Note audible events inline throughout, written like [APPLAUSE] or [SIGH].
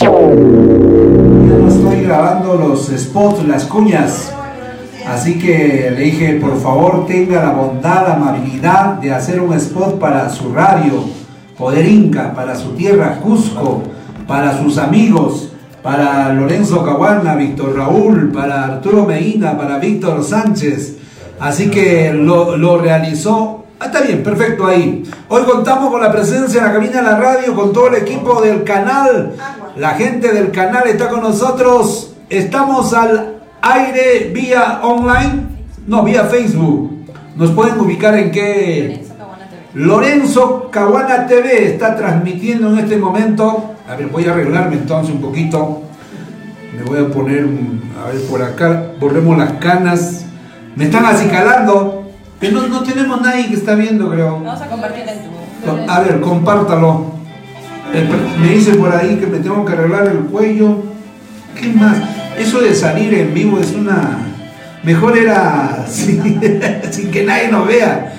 no estoy grabando los spots, las cuñas. Así que le dije, por favor, tenga la bondad, la amabilidad de hacer un spot para su radio, Poder Inca, para su tierra, Cusco, para sus amigos, para Lorenzo Caguana, Víctor Raúl, para Arturo Medina, para Víctor Sánchez. Así que lo, realizó está bien, perfecto ahí. Hoy contamos con la presencia en la cabina de la radio, con todo el equipo del canal. La gente del canal está con nosotros. Estamos al aire vía online, no, vía Facebook. Nos pueden ubicar en qué... Lorenzo Caguana TV está transmitiendo en este momento. A ver, voy a arreglarme entonces un poquito. Me voy a poner, a ver, por acá, borremos las canas. Me están acicalando. Que no, no tenemos nadie que está viendo, creo. Vamos a compartir en tu. A ver, compártalo. Me dice por ahí que me tengo que arreglar el cuello. ¿Qué más? Eso de salir en vivo es una. Mejor era [LAUGHS] sin, sin que nadie nos vea.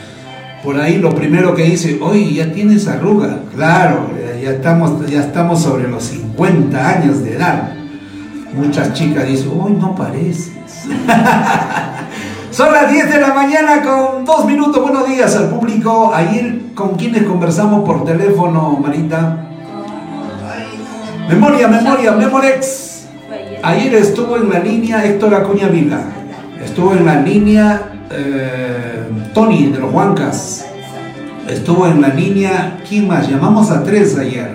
Por ahí lo primero que dice, oye, ya tienes arruga. Claro, ya estamos, ya estamos sobre los 50 años de edad. Muchas chicas dicen, uy, no pareces. [LAUGHS] Son las 10 de la mañana con dos minutos. Buenos días al público. Ayer, ¿con quienes conversamos por teléfono, Marita? Memoria, memoria, Memorex. Ayer estuvo en la línea Héctor Acuña Vila. Estuvo en la línea eh, Tony de los Huancas. Estuvo en la línea, ¿quién? Llamamos a tres ayer.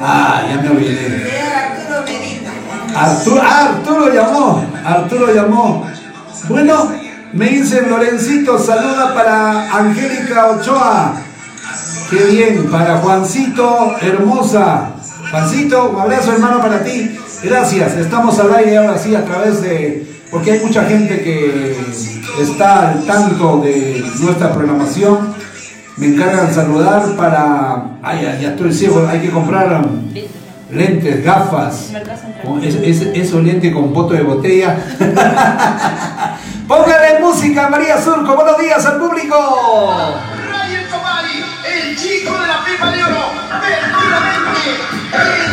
Ah, ya me olvidé. Arturo, ah, Arturo llamó. Arturo llamó. Bueno, me dicen Lorencito, saluda para Angélica Ochoa. Qué bien, para Juancito, hermosa. Juancito, un abrazo hermano para ti. Gracias, estamos al aire ahora sí a través de... Porque hay mucha gente que está al tanto de nuestra programación. Me encargan saludar para... Ay, ya, ya estoy ciego, hay que comprar lentes, gafas. esos lentes con voto de botella. [LAUGHS] Póngale música, María Surco. Buenos días al público. Ryan Tomari, el chico de la pipa de oro, verdaderamente el.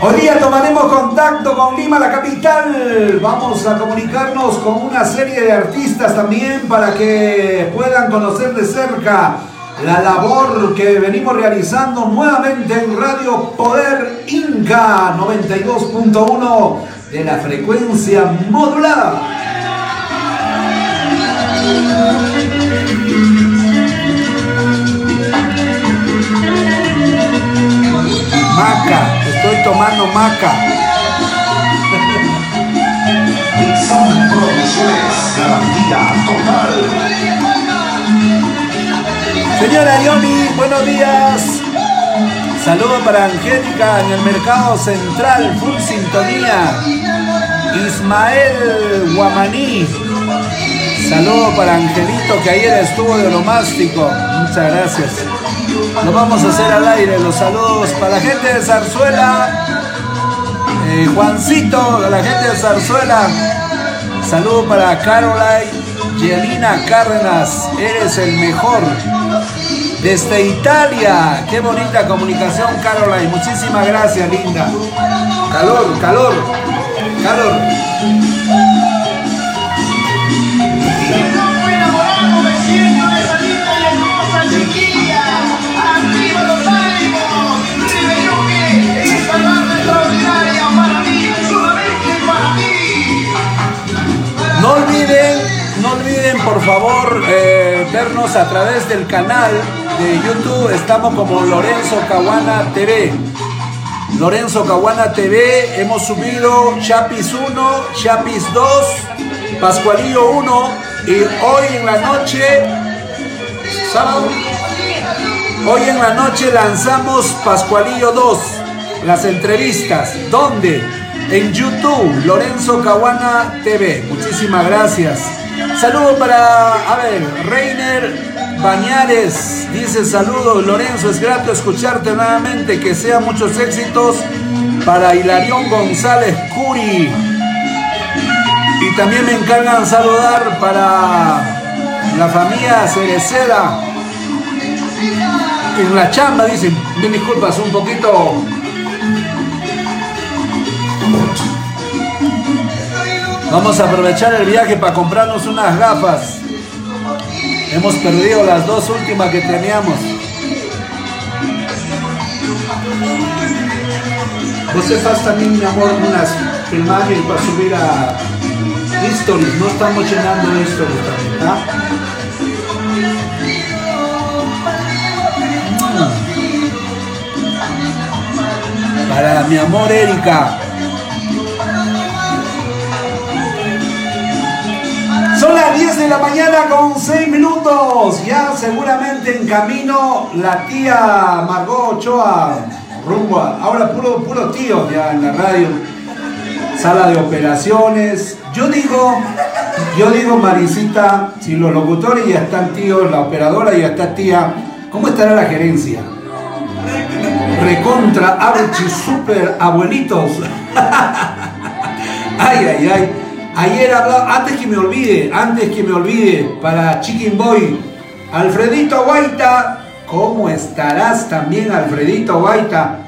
Hoy día tomaremos contacto con Lima, la capital. Vamos a comunicarnos con una serie de artistas también para que puedan conocer de cerca la labor que venimos realizando nuevamente en Radio Poder Inca 92.1 de la frecuencia modulada. Maca, estoy tomando maca. Son producciones garantía total. Señora Yoni, buenos días. Saludo para Angélica en el mercado central, full sintonía. Ismael Guamaní. Saludo para Angelito que ayer estuvo de olomástico. Muchas gracias. Lo vamos a hacer al aire. Los saludos para la gente de Zarzuela. Eh, Juancito, la gente de Zarzuela. Saludo para Caroline Yelina Cárdenas. Eres el mejor. Desde Italia, qué bonita comunicación, Caroline. Muchísimas gracias, linda. Calor, calor, calor. No olviden, no olviden por favor eh, vernos a través del canal de YouTube. Estamos como Lorenzo Caguana TV. Lorenzo Caguana TV. Hemos subido Chapis 1, Chapis 2, Pascualillo 1 y hoy en la noche, hoy en la noche lanzamos Pascualillo 2, las entrevistas. ¿Dónde? En YouTube, Lorenzo Caguana TV. Muchísimas gracias. Saludo para, a ver, Reiner Bañares dice saludos Lorenzo, es grato escucharte nuevamente, que sean muchos éxitos para Hilarión González Curi. Y también me encargan saludar para la familia Cereceda. En la chamba, dicen. Me disculpas, un poquito. Vamos a aprovechar el viaje para comprarnos unas gafas. Hemos perdido las dos últimas que teníamos. Você faz también, mi amor, unas filmajes para subir a Stories. No estamos llenando Stories también, ¿ah? Para mi amor Erika. 10 de la mañana con 6 minutos. Ya seguramente en camino la tía Margot Ochoa rumbo ahora puro, puro tío ya en la radio. Sala de operaciones. Yo digo, yo digo Marisita, si los locutores ya están tíos, la operadora ya está tía, ¿cómo estará la gerencia? Recontra, archi, super abuelitos. [LAUGHS] ay, ay, ay. Ayer hablaba, antes que me olvide, antes que me olvide, para Chicken Boy, Alfredito Guaita, ¿cómo estarás también, Alfredito Guaita?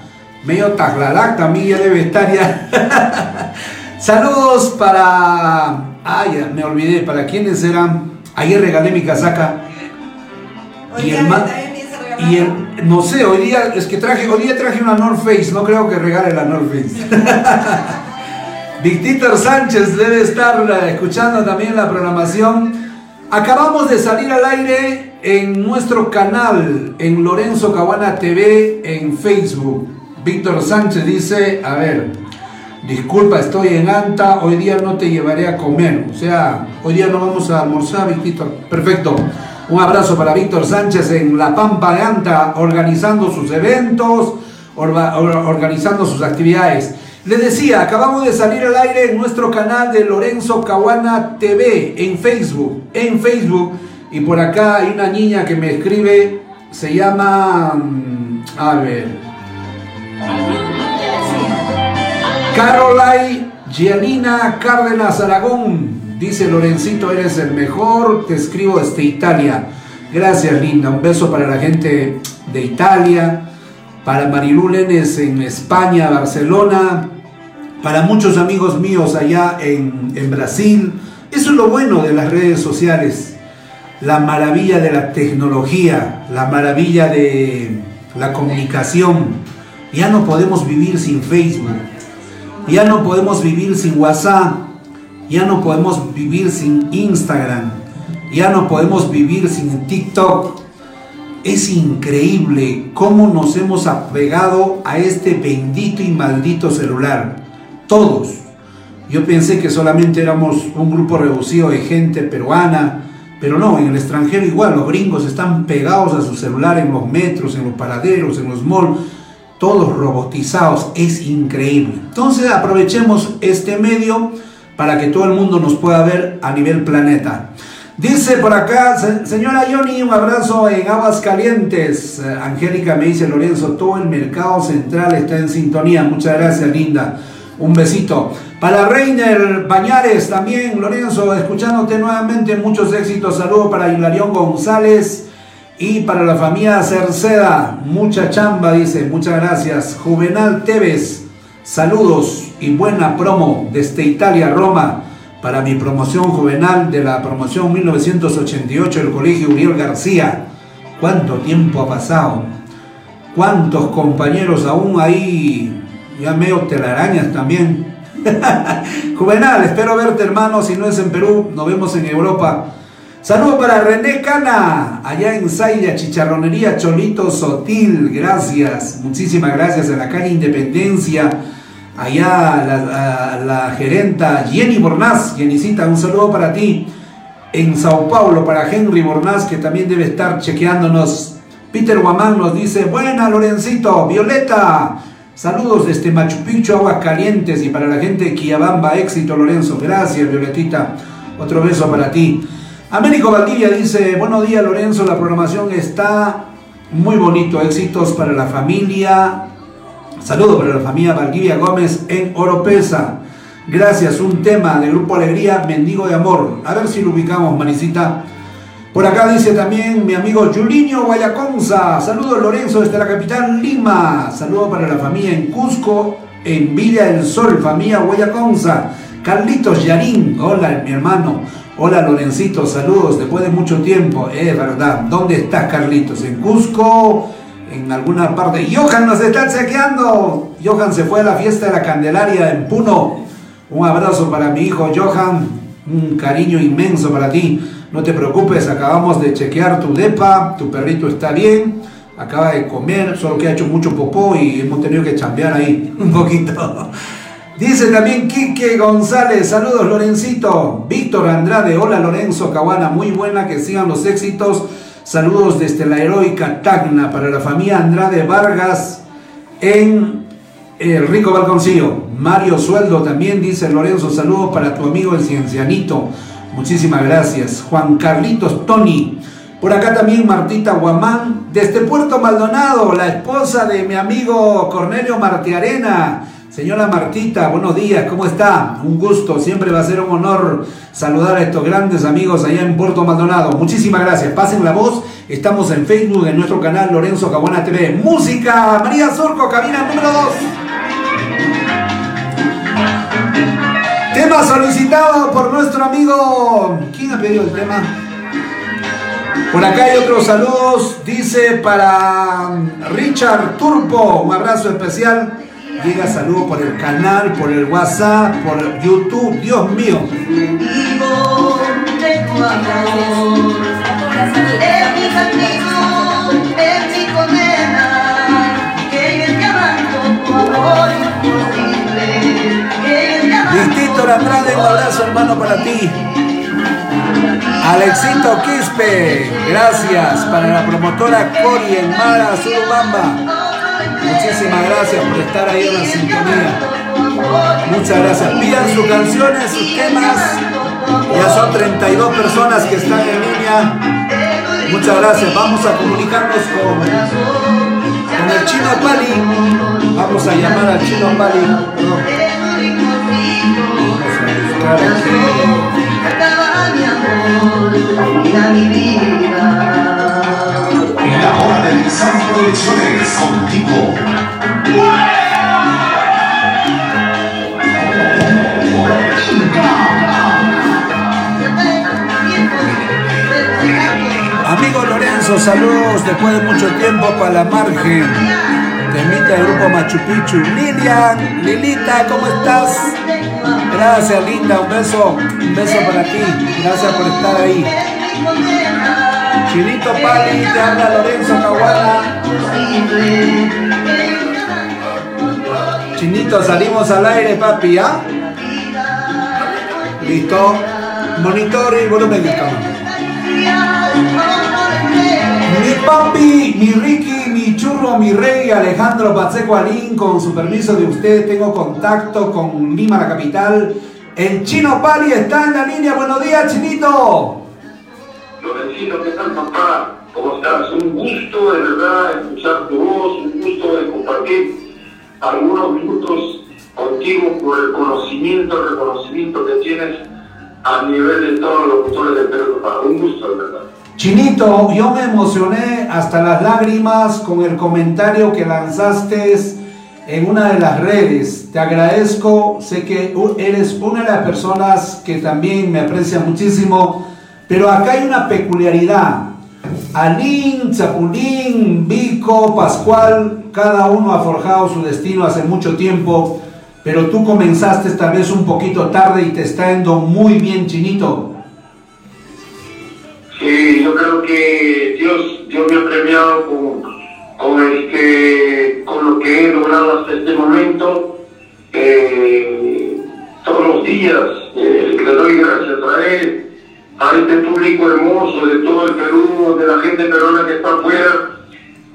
Medio taglalac también ya debe estar ya. [LAUGHS] Saludos para. Ay, me olvidé, ¿para quiénes eran? Ayer regalé mi casaca. Hoy Y día el. Y el, no sé, hoy día es que traje, hoy día traje una North Face, no creo que regale la North Face. [LAUGHS] Victor Sánchez debe estar eh, escuchando también la programación. Acabamos de salir al aire en nuestro canal, en Lorenzo Cabana TV, en Facebook. Víctor Sánchez dice, a ver, disculpa, estoy en Anta, hoy día no te llevaré a comer. O sea, hoy día no vamos a almorzar, Víctor. Perfecto. Un abrazo para Víctor Sánchez en La Pampa de Anta, organizando sus eventos, orga- or- organizando sus actividades. Les decía, acabamos de salir al aire en nuestro canal de Lorenzo Caguana TV en Facebook. En Facebook. Y por acá hay una niña que me escribe, se llama... mm, A ver. Caroline Gianina Cárdenas Aragón. Dice Lorencito, eres el mejor. Te escribo desde Italia. Gracias, linda. Un beso para la gente de Italia. Para Marilú Lenes en España, Barcelona. Para muchos amigos míos allá en, Brasil. Eso es lo bueno de las redes sociales. La maravilla de la tecnología. La maravilla de la comunicación. Ya no podemos vivir sin Facebook. Ya no podemos vivir sin WhatsApp. Ya no podemos vivir sin Instagram. Ya no podemos vivir sin TikTok. Es increíble cómo nos hemos apegado a este bendito y maldito celular. Todos. Yo pensé que solamente éramos un grupo reducido de gente peruana, pero no, en el extranjero igual, los gringos están pegados a su celular en los metros, en los paraderos, en los malls, todos robotizados, es increíble. Entonces aprovechemos este medio para que todo el mundo nos pueda ver a nivel planeta. Dice por acá, "Se- señora Johnny, un abrazo en Aguas Calientes. Eh, Angélica me dice, Lorenzo, todo el mercado central está en sintonía. Muchas gracias, linda. Un besito. Para Reiner Bañares también, Lorenzo, escuchándote nuevamente, muchos éxitos. Saludos para Hilarión González y para la familia Cerceda. Mucha chamba, dice. Muchas gracias. Juvenal Tevez, saludos y buena promo desde Italia, Roma para mi promoción juvenal de la promoción 1988 del Colegio Uriel García. ¿Cuánto tiempo ha pasado? ¿Cuántos compañeros aún ahí, ya medio telarañas también? [LAUGHS] Juvenal, espero verte hermano, si no es en Perú, nos vemos en Europa. Saludos para René Cana, allá en Zaya, Chicharronería Cholito Sotil, gracias, muchísimas gracias a la calle Independencia, allá la, a la gerenta Jenny Bornaz, Jennycita, un saludo para ti. En Sao Paulo, para Henry Bornaz, que también debe estar chequeándonos. Peter Guamán nos dice, buena Lorencito, Violeta, saludos desde Machu Picchu, Aguas Calientes, y para la gente de Quillabamba, éxito Lorenzo, gracias Violetita, otro beso para ti. Américo Valdivia dice, buenos días Lorenzo, la programación está muy bonito, éxitos para la familia, Saludos para la familia Valdivia Gómez en Oropesa. Gracias, un tema de Grupo Alegría, Mendigo de Amor. A ver si lo ubicamos, Manicita. Por acá dice también mi amigo Juliño Guayaconza. Saludos Lorenzo desde la capital Lima. Saludos para la familia en Cusco, en Villa del Sol, familia Guayaconza. Carlitos Yarín, hola mi hermano. Hola Lorencito, saludos después de mucho tiempo. Es verdad. ¿Dónde estás Carlitos? ¿En Cusco? ¿En alguna parte? Johan nos está chequeando. Johan se fue a la fiesta de la Candelaria en Puno. Un abrazo para mi hijo Johan. Un cariño inmenso para ti. No te preocupes, acabamos de chequear tu depa, tu perrito está bien, acaba de comer, solo que ha hecho mucho popó y hemos tenido que chambear ahí [LAUGHS] un poquito. Dice también Quique González, saludos Lorencito. Víctor Andrade, hola Lorenzo Caguana, muy buena, que sigan los éxitos. Saludos desde la heroica Tacna para la familia Andrade Vargas en el Rico Balconcillo. Mario Sueldo también dice Lorenzo, saludos para tu amigo el Ciencianito. Muchísimas gracias. Juan Carlitos Tony. Por acá también Martita Guamán, desde Puerto Maldonado, la esposa de mi amigo Cornelio Martiarena. Señora Martita, buenos días, ¿cómo está? Un gusto, siempre va a ser un honor saludar a estos grandes amigos allá en Puerto Maldonado. Muchísimas gracias, pasen la voz. Estamos en Facebook, en nuestro canal Lorenzo Cabuana TV. Música, María Surco, cabina número 2. Tema solicitado por nuestro amigo. ¿Quién ha pedido el tema? Por acá hay otros saludos. Dice para Richard Turpo. Un abrazo especial. Llega saludo por el canal, por el WhatsApp, por YouTube. Dios mío. Víctor Andrade, un abrazo hermano para ti. Alexito Quispe, gracias para la promotora Cori en Mara, Surubamba. Muchísimas gracias por estar ahí en la sintonía. Muchas gracias. Pidan sus canciones, sus temas. Ya son 32 personas que están en línea. Muchas gracias. Vamos a comunicarnos con, con el chino Pali. Vamos a llamar al chino Pali. La Orden San Producciones contigo. Amigo Lorenzo, saludos después de mucho tiempo para la margen. Temita del grupo Machu Picchu. Lilian, Lilita, ¿cómo estás? Gracias, linda. Un beso, un beso para ti. Gracias por estar ahí. Chinito Pali, te habla Lorenzo Caguana. Chinito, salimos al aire, papi, ¿ah? Listo. Monitor y volumen de cámara. Mi papi, mi Ricky, churro, mi rey, Alejandro Pacheco Alín, con su permiso de usted, tengo contacto con Lima, la capital. El chino Pali está en la línea. Buenos días, chinito. Lorencito, ¿qué tal papá? ¿Cómo estás? Un gusto de verdad escuchar tu voz, un gusto de compartir algunos minutos contigo por el conocimiento, el reconocimiento que tienes a nivel de todos los locutores del Perú, papá. Un gusto, de verdad. Chinito, yo me emocioné hasta las lágrimas con el comentario que lanzaste en una de las redes. Te agradezco, sé que eres una de las personas que también me aprecia muchísimo, pero acá hay una peculiaridad. Alín, Chapulín, Vico, Pascual, cada uno ha forjado su destino hace mucho tiempo, pero tú comenzaste tal vez un poquito tarde y te está yendo muy bien, Chinito. Creo que Dios, Dios me ha premiado con, con, este, con lo que he logrado hasta este momento. Eh, todos los días eh, le doy gracias a él, a este público hermoso de todo el Perú, de la gente peruana que está afuera.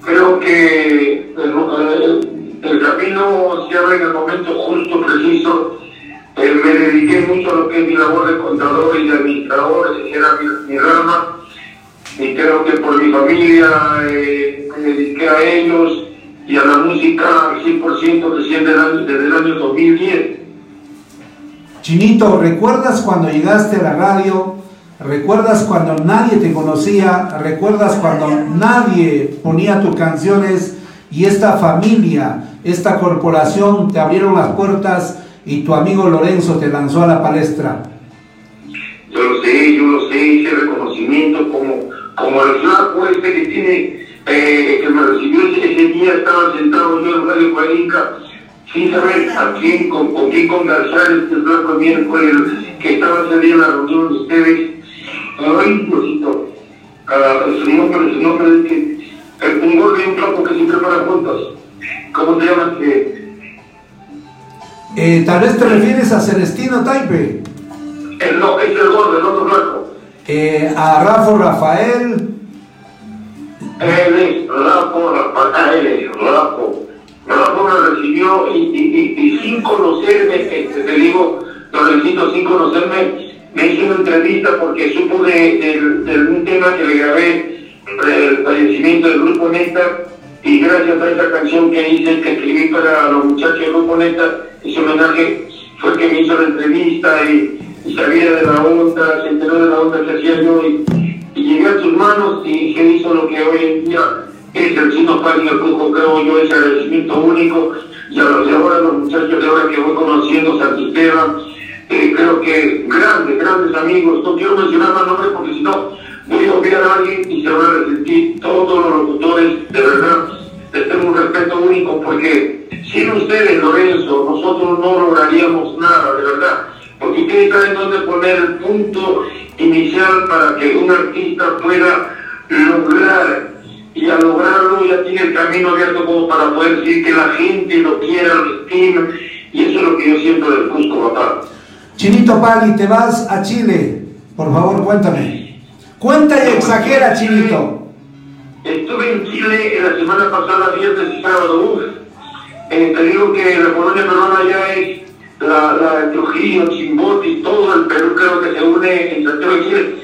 Creo que el, el, el camino abre en el momento justo, preciso. Eh, me dediqué mucho a lo que es mi labor de contador y de administrador, esa era mi, mi rama y creo que por mi familia eh, me dediqué a ellos y a la música al 100% recién del año, desde el año 2010. Chinito, ¿recuerdas cuando llegaste a la radio? ¿Recuerdas cuando nadie te conocía? ¿Recuerdas cuando nadie ponía tus canciones y esta familia, esta corporación te abrieron las puertas y tu amigo Lorenzo te lanzó a la palestra? Yo lo sé, yo lo sé, ese reconocimiento como, como el flaco este que tiene, eh, que me recibió ese, día, estaba sentado yo en Radio Cuarinca, sin saber a quién, con, con quién conversar este flaco miércoles, que estaba día en la reunión de ustedes. Ay, Diosito, ah, su nombre, su nombre es que, eh, un gordo y un flaco que se preparan juntos. ¿Cómo se llama? Que, Eh, tal vez te refieres a Celestino Taipe, el, no, es el gordo, el otro flaco. Eh, a Rafa Rafael, Él es Rapo, Rafa, él es Rapo. Rapo me recibió y, y, y, y sin conocerme, eh, te digo, Lorencito, sin conocerme, me hizo una entrevista porque supo de, de- de un tema que le grabé, el fallecimiento del Grupo Neta, y gracias a esa canción que hice, que escribí para los muchachos del Grupo Neta, ese homenaje fue que me hizo la entrevista y, y de la onda, se enteró de la onda que hacía yo y, llegué a sus manos y se hizo lo que hoy en día es el chino pálido creo yo, ese agradecimiento único. Y a los de ahora, los muchachos de ahora que voy conociendo, Santisteban, eh, creo que grandes, grandes amigos, no quiero mencionar más nombres porque si no voy a olvidar a alguien y se van a resentir todos los locutores, de verdad, les tengo un respeto único porque sin ustedes, Lorenzo, nosotros no lograríamos nada, de verdad, porque ustedes saben dónde poner el punto inicial para que un artista pueda lograr y al lograrlo ya tiene el camino abierto como para poder decir que la gente lo quiera, lo estime y eso es lo que yo siento del Cusco, papá. Chinito Pali, te vas a Chile. Por favor, cuéntame. Cuenta y exagera, Chinito. Estuve en Chile la semana pasada, viernes y sábado. Eh, te digo que la colonia peruana ya es la, la de Trujillo, Chimbote y todo el Perú creo que se une en Santiago de Chile.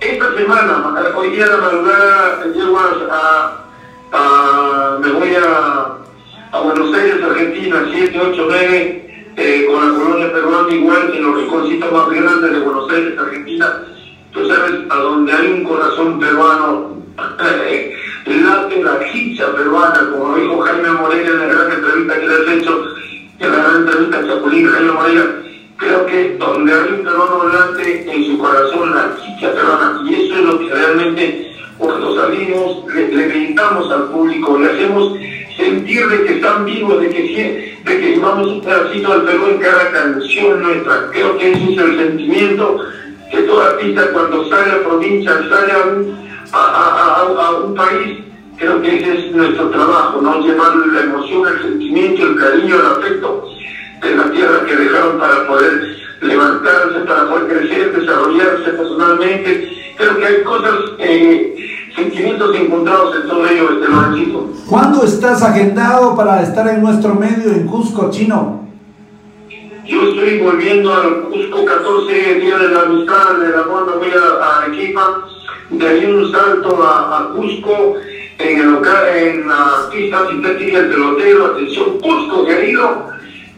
Esta semana, hoy día la madrugada, llego a, a- me voy a, a Buenos Aires, Argentina, 7, 8, 9, eh, con la colonia peruana igual que los rinconcitos más grandes de Buenos Aires, Argentina. Tú sabes, a donde hay un corazón peruano, [LAUGHS] late la ficha peruana, como dijo Jaime Morena en la gran entrevista que le has hecho, en la entrevista a Chapulín, Jaime Morena, creo que donde hay un peruano late en su corazón la chicha peruana, y eso es lo que realmente cuando salimos le, le gritamos al público, le hacemos sentir de que están vivos, de que, de que llevamos un pedacito del Perú en cada canción nuestra. Creo que ese es el sentimiento que todo artista cuando sale a provincia, sale a un país, creo que ese es nuestro trabajo, ¿no? Llevar la emoción, el sentimiento, el cariño, el afecto de la tierra que dejaron para poder levantarse, para poder crecer, desarrollarse personalmente. Creo que hay cosas, eh, sentimientos encontrados en todo ello, este Lorencito. ¿Cuándo estás agendado para estar en nuestro medio en Cusco, Chino? Yo estoy volviendo al Cusco 14 días de la amistad, del amor, me voy a, a Arequipa, de ahí un salto a, a Cusco, en, el local, en la pista sintética del pelotero, atención Cusco, querido,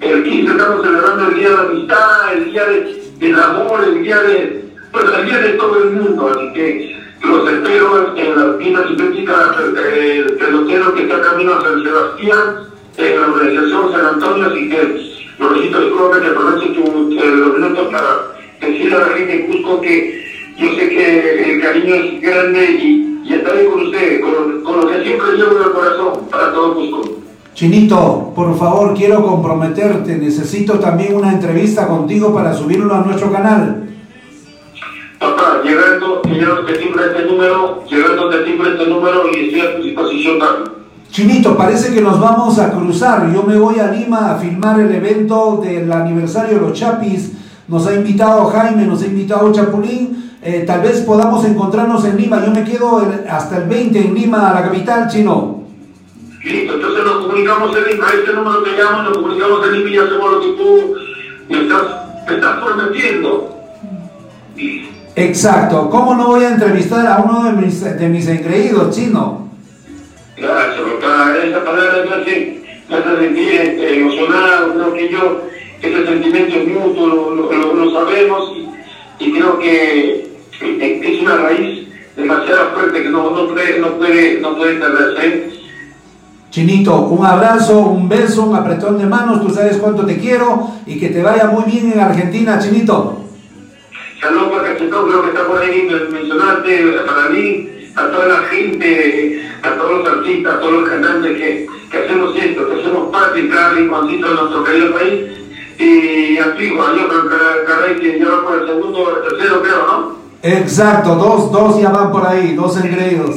el 15 estamos celebrando el día de la amistad, el día de- del amor, el día de, pues el día de todo el mundo, así que los espero en, la pista sintética eh, el pelotero que está camino a San Sebastián, en la organización San Antonio, así que Lorenzo, disculpa que aproveche tu, eh, los minutos para decirle a la gente Cusco que yo sé que el cariño es grande y, y estaré con ustedes, con, con lo que siempre llevo en el corazón para todo Cusco. Chinito, por favor, quiero comprometerte. Necesito también una entrevista contigo para subirlo a nuestro canal. Papá, llegando, llegando te timbra este número, llegando te timbra este número y estoy a tu disposición también. Chinito, parece que nos vamos a cruzar. Yo me voy a Lima a filmar el evento del aniversario de los Chapis. Nos ha invitado Jaime, nos ha invitado Chapulín. Eh, tal vez podamos encontrarnos en Lima. Yo me quedo hasta el 20 en Lima, la capital, Chino. Listo, entonces nos comunicamos en Lima, a este número te llamo, nos comunicamos en Lima y hacemos lo que tú me estás, me estás prometiendo. Y- Exacto. ¿Cómo no voy a entrevistar a uno de mis, de mis engreídos, Chino? Gracias, papá. Esa palabra me hace, me hace sentir eh, emocionado. Creo que yo, ese sentimiento es mutuo, lo, lo- lo- lo sabemos y, y creo que es una raíz demasiado fuerte que no, no puede, no puede, no puede perderse. Chinito, un abrazo, un beso, un apretón de manos, tú sabes cuánto te quiero y que te vaya muy bien en Argentina, Chinito. Saludos para Cachetón, creo que está por ahí mencionarte para mí, a toda la gente, a todos los artistas, a todos los cantantes que, que hacemos esto, que hacemos parte y cada rinconcito de nuestro querido país. Y antiguo, yo creo que caray que va por el segundo o el tercero, creo, ¿no? Exacto, dos, dos ya van por ahí, dos engreídos.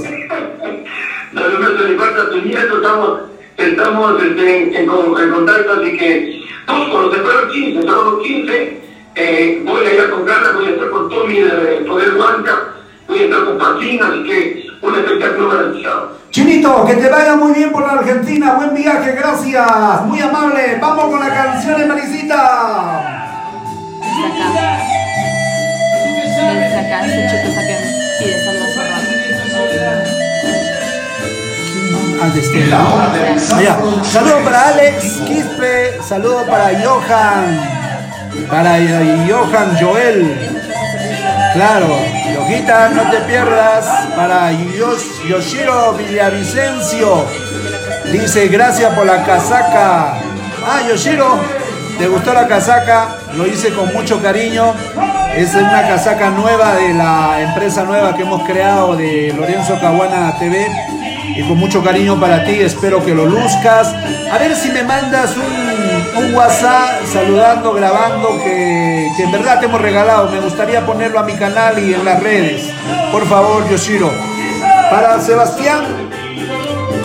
No le meto ni falta a tu nieto, estamos, estamos este, en, en, con- en contacto, así que todos con los de Perro 15, todos los 15, eh, voy a ir con Carla, voy a estar con Tommy de Poder Banca, voy a estar con Patín, así que un espectáculo garantizado. Chinito, que te vaya muy bien por la Argentina, buen viaje, gracias, muy amable. Vamos con la canción de Marisita. Desde acá. Chico está que pide saludos. Ah, este En la lado. hora del Allá. Saludo para Alex Quispe, saludo para Johan, para Johan Joel. Claro, Yojita, no te pierdas. Para Yos- Yoshiro Villavicencio. Dice, gracias por la casaca. Ah, Yoshiro, ¿te gustó la casaca? Lo hice con mucho cariño. Es una casaca nueva de la empresa nueva que hemos creado de Lorenzo Caguana TV. Y con mucho cariño para ti, espero que lo luzcas. A ver si me mandas un, WhatsApp saludando, grabando, que, en verdad te hemos regalado. Me gustaría ponerlo a mi canal y en las redes. Por favor, Yoshiro. Para Sebastián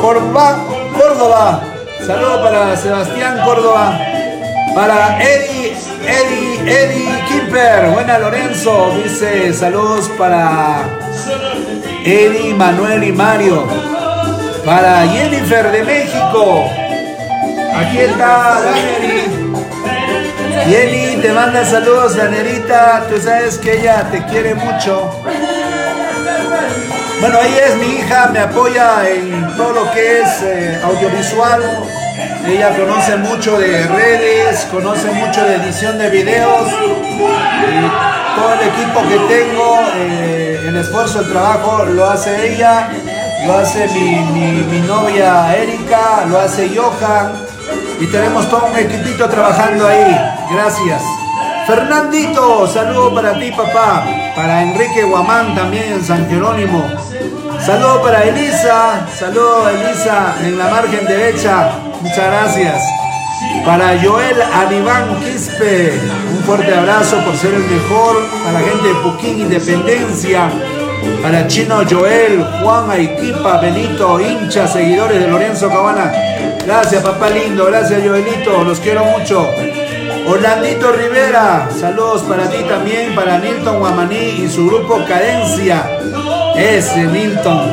Córdoba. Saludo para Sebastián Córdoba. Para Eddie, Eddie, Eddie Kimper. Buena Lorenzo. Dice saludos para Eddie, Manuel y Mario. Para Jennifer de México. Aquí está Daneri. Jenny, te manda saludos, Danerita. Tú sabes que ella te quiere mucho. Bueno, ella es mi hija, me apoya en todo lo que es eh, audiovisual. Ella conoce mucho de redes, conoce mucho de edición de videos. Todo el equipo que tengo, eh, el esfuerzo, el trabajo, lo hace ella, lo hace mi, mi- novia Erika, lo hace Johan. Y tenemos todo un equipito trabajando ahí. Gracias. Fernandito, saludo para ti, papá. Para Enrique Guamán también en San Jerónimo. Saludo para Elisa. Saludo Elisa en la margen derecha. Muchas gracias. Para Joel Aniván Quispe, un fuerte abrazo por ser el mejor. A la gente de Puquín Independencia. Para Chino Joel, Juan Aiquipa, Benito, hinchas, seguidores de Lorenzo Cabana. Gracias, papá lindo. Gracias, Joelito. Los quiero mucho. Orlandito Rivera, saludos para ti también, para Nilton Guamaní y su grupo Cadencia. Ese Nilton,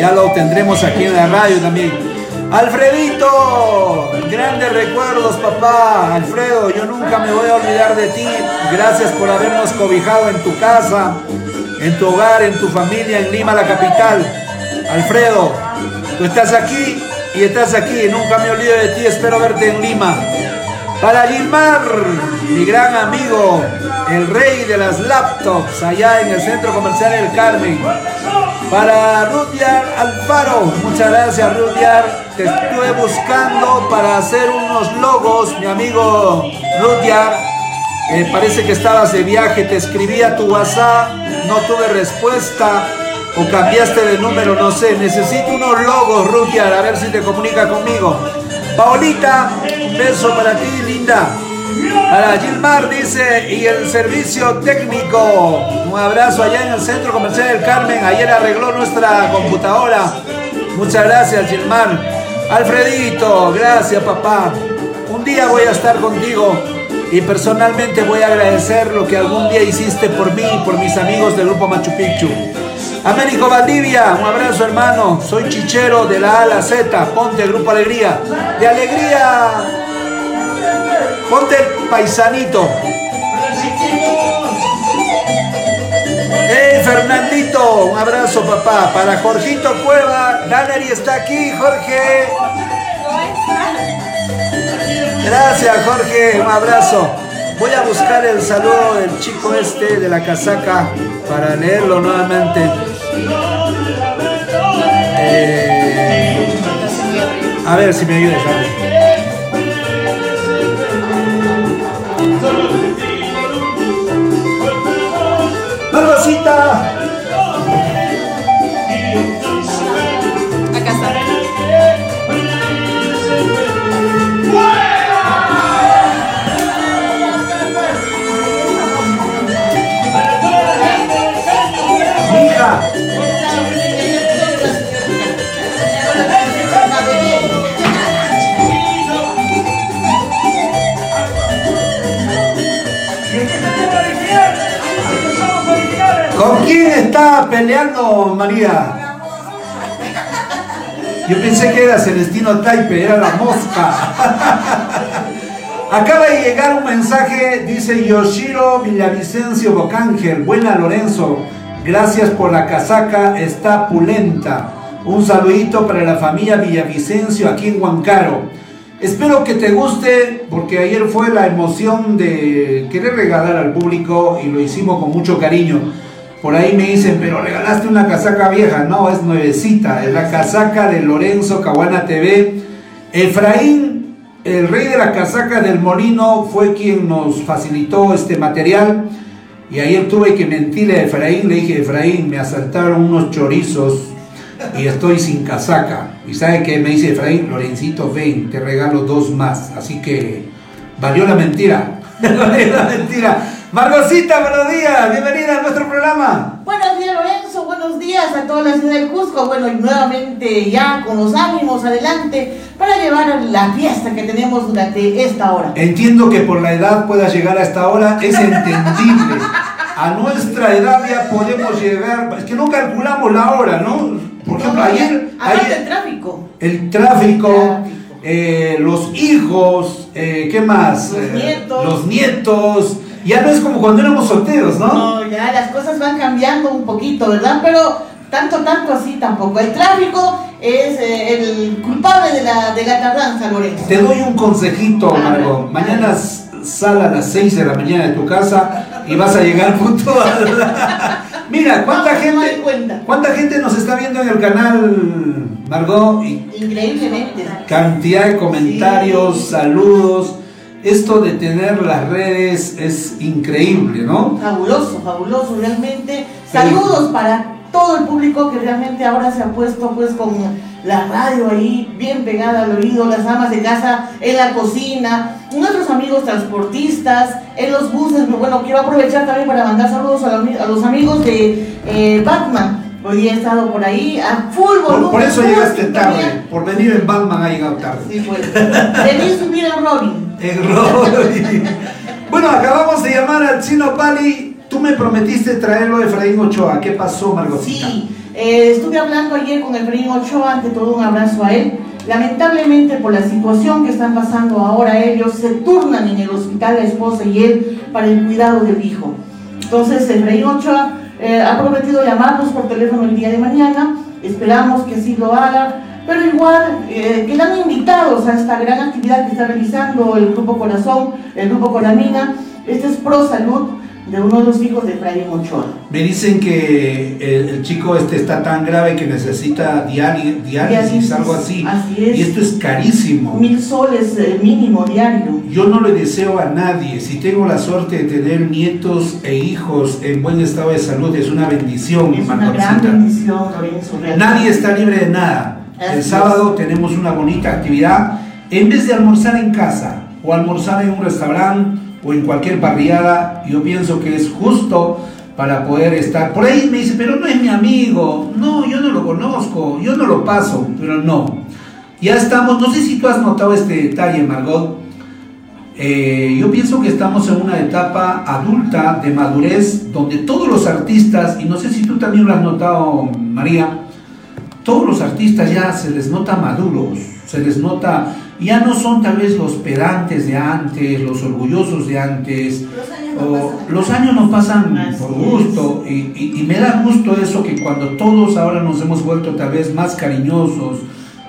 ya lo tendremos aquí en la radio también. Alfredito, grandes recuerdos papá. Alfredo, yo nunca me voy a olvidar de ti. Gracias por habernos cobijado en tu casa, en tu hogar, en tu familia, en Lima, la capital. Alfredo, tú estás aquí y estás aquí. Nunca me olvido de ti, espero verte en Lima. Para Gilmar, mi gran amigo, el rey de las laptops, allá en el Centro Comercial El Carmen. Para Rudyar Alfaro, muchas gracias Rudyar. Te estuve buscando para hacer unos logos, mi amigo Rudyar. Eh, parece que estabas de viaje, te escribí a tu WhatsApp, no tuve respuesta o cambiaste de número, no sé. Necesito unos logos, Rudyar, a ver si te comunica conmigo. Paolita, un beso para ti, linda. Para Gilmar dice, y el servicio técnico, un abrazo allá en el Centro Comercial del Carmen, ayer arregló nuestra computadora. Muchas gracias, Gilmar. Alfredito, gracias, papá. Un día voy a estar contigo y personalmente voy a agradecer lo que algún día hiciste por mí y por mis amigos del grupo Machu Picchu. Américo Valdivia, un abrazo hermano. Soy chichero de la A a la Z. Ponte grupo Alegría. De Alegría. Ponte el paisanito. ¡Hey Fernandito! Un abrazo papá. Para Jorgito Cueva. Daneri está aquí, Jorge. Gracias Jorge, un abrazo. Voy a buscar el saludo del chico este de la casaca. para leerlo nuevamente. Eh, a ver si me ayudas. ¡Margosita! Peleando María? Yo pensé que era Celestino Taipe, era la mosca. [LAUGHS] Acaba de llegar un mensaje, dice Yoshiro Villavicencio Bocángel. Buena Lorenzo, gracias por la casaca, está pulenta. Un saludito para la familia Villavicencio aquí en Huancaro. Espero que te guste porque ayer fue la emoción de querer regalar al público y lo hicimos con mucho cariño. Por ahí me dicen, pero regalaste una casaca vieja. No, es nuevecita. Es la casaca de Lorenzo Caguana TV. Efraín, el rey de la casaca del molino, fue quien nos facilitó este material. Y ayer tuve que mentirle a Efraín. Le dije, Efraín, me asaltaron unos chorizos y estoy sin casaca. Y sabe que me dice Efraín, Lorencito, ven, te regalo dos más. Así que valió la mentira. [LAUGHS] valió la mentira. Margosita, buenos días, bienvenida a nuestro programa. Buenos días Lorenzo, buenos días a toda la ciudad del Cusco. Bueno, y nuevamente ya con los ánimos adelante para llevar la fiesta que tenemos durante esta hora. Entiendo que por la edad puedas llegar a esta hora, es [LAUGHS] entendible. A nuestra edad ya podemos llegar, es que no calculamos la hora, ¿no? Por ejemplo, ayer, Aparte ayer del tráfico. el tráfico, Tráfico. eh, los hijos, eh, ¿qué más? Los Eh, nietos. Los nietos. Ya no es como cuando éramos solteros, ¿no? No, ya las cosas van cambiando un poquito, ¿verdad? Pero tanto, tanto así tampoco. El tráfico es eh, el culpable de la, de la tardanza, Lorenzo. Te doy un consejito. Margo. Mañana sal a las 6 de la mañana de tu casa y vas a llegar puntual. [LAUGHS] Mira, ¿cuánta gente, cuenta. ¿cuánta gente nos está viendo en el canal, Margot? Increíblemente. cantidad de comentarios, Sí. saludos. Esto de tener las redes es increíble, ¿no? Fabuloso, fabuloso, realmente. Saludos para todo el público que realmente ahora se ha puesto pues con la radio ahí bien pegada al oído, las amas de casa en la cocina, nuestros amigos transportistas, en los buses. Bueno, quiero aprovechar también para mandar saludos a, los- a los amigos de eh, Batman. Hoy he estado por ahí a full volumen. por eso llegaste tarde. Por venir en Batman ha llegado tarde. Sí, pues. Debí subir a Robin. Error. bueno, acabamos de llamar al Chino Pali. Tú me prometiste traerlo de Efraín Ochoa. ¿Qué pasó, Margotita? Sí, eh, estuve hablando ayer con Efraín Ochoa, ante todo un abrazo a él. Lamentablemente por la situación que están pasando ahora ellos, se turnan en el hospital la esposa y él para el cuidado del hijo. Entonces Efraín Ochoa eh, ha prometido llamarnos por teléfono el día de mañana, esperamos que así lo haga, pero igual eh, quedan invitados a esta gran actividad que está realizando el Grupo Corazón, el Grupo Coramina. Este es Pro Salud de uno de los hijos de Efraín Ochoa. Me dicen que el, el chico este está tan grave que necesita diálisis, Diálisis, algo así. así es. Y esto es carísimo. Mil soles eh, mínimo diario. Yo no le deseo a nadie, si tengo la suerte de tener nietos e hijos en buen estado de salud, es una bendición, mi Es una gran bendición, Lorenzo. realmente. Nadie está libre de nada. Así El es. sábado tenemos una bonita actividad. En vez de almorzar en casa o almorzar en un restaurante o en cualquier parrillada, yo pienso que es justo para poder estar. Por ahí me dice, pero no es mi amigo. No, yo no lo conozco, yo no lo paso, pero no. Ya estamos, no sé si tú has notado este detalle, Margot. Eh, yo pienso que estamos en una etapa adulta de madurez donde todos los artistas, y no sé si tú también lo has notado, María, todos los artistas ya se les nota maduros, se les nota, ya no son tal vez los pedantes de antes, los orgullosos de antes, o los años no pasan Así por gusto, y, y- y me da gusto eso que cuando todos ahora nos hemos vuelto tal vez más cariñosos,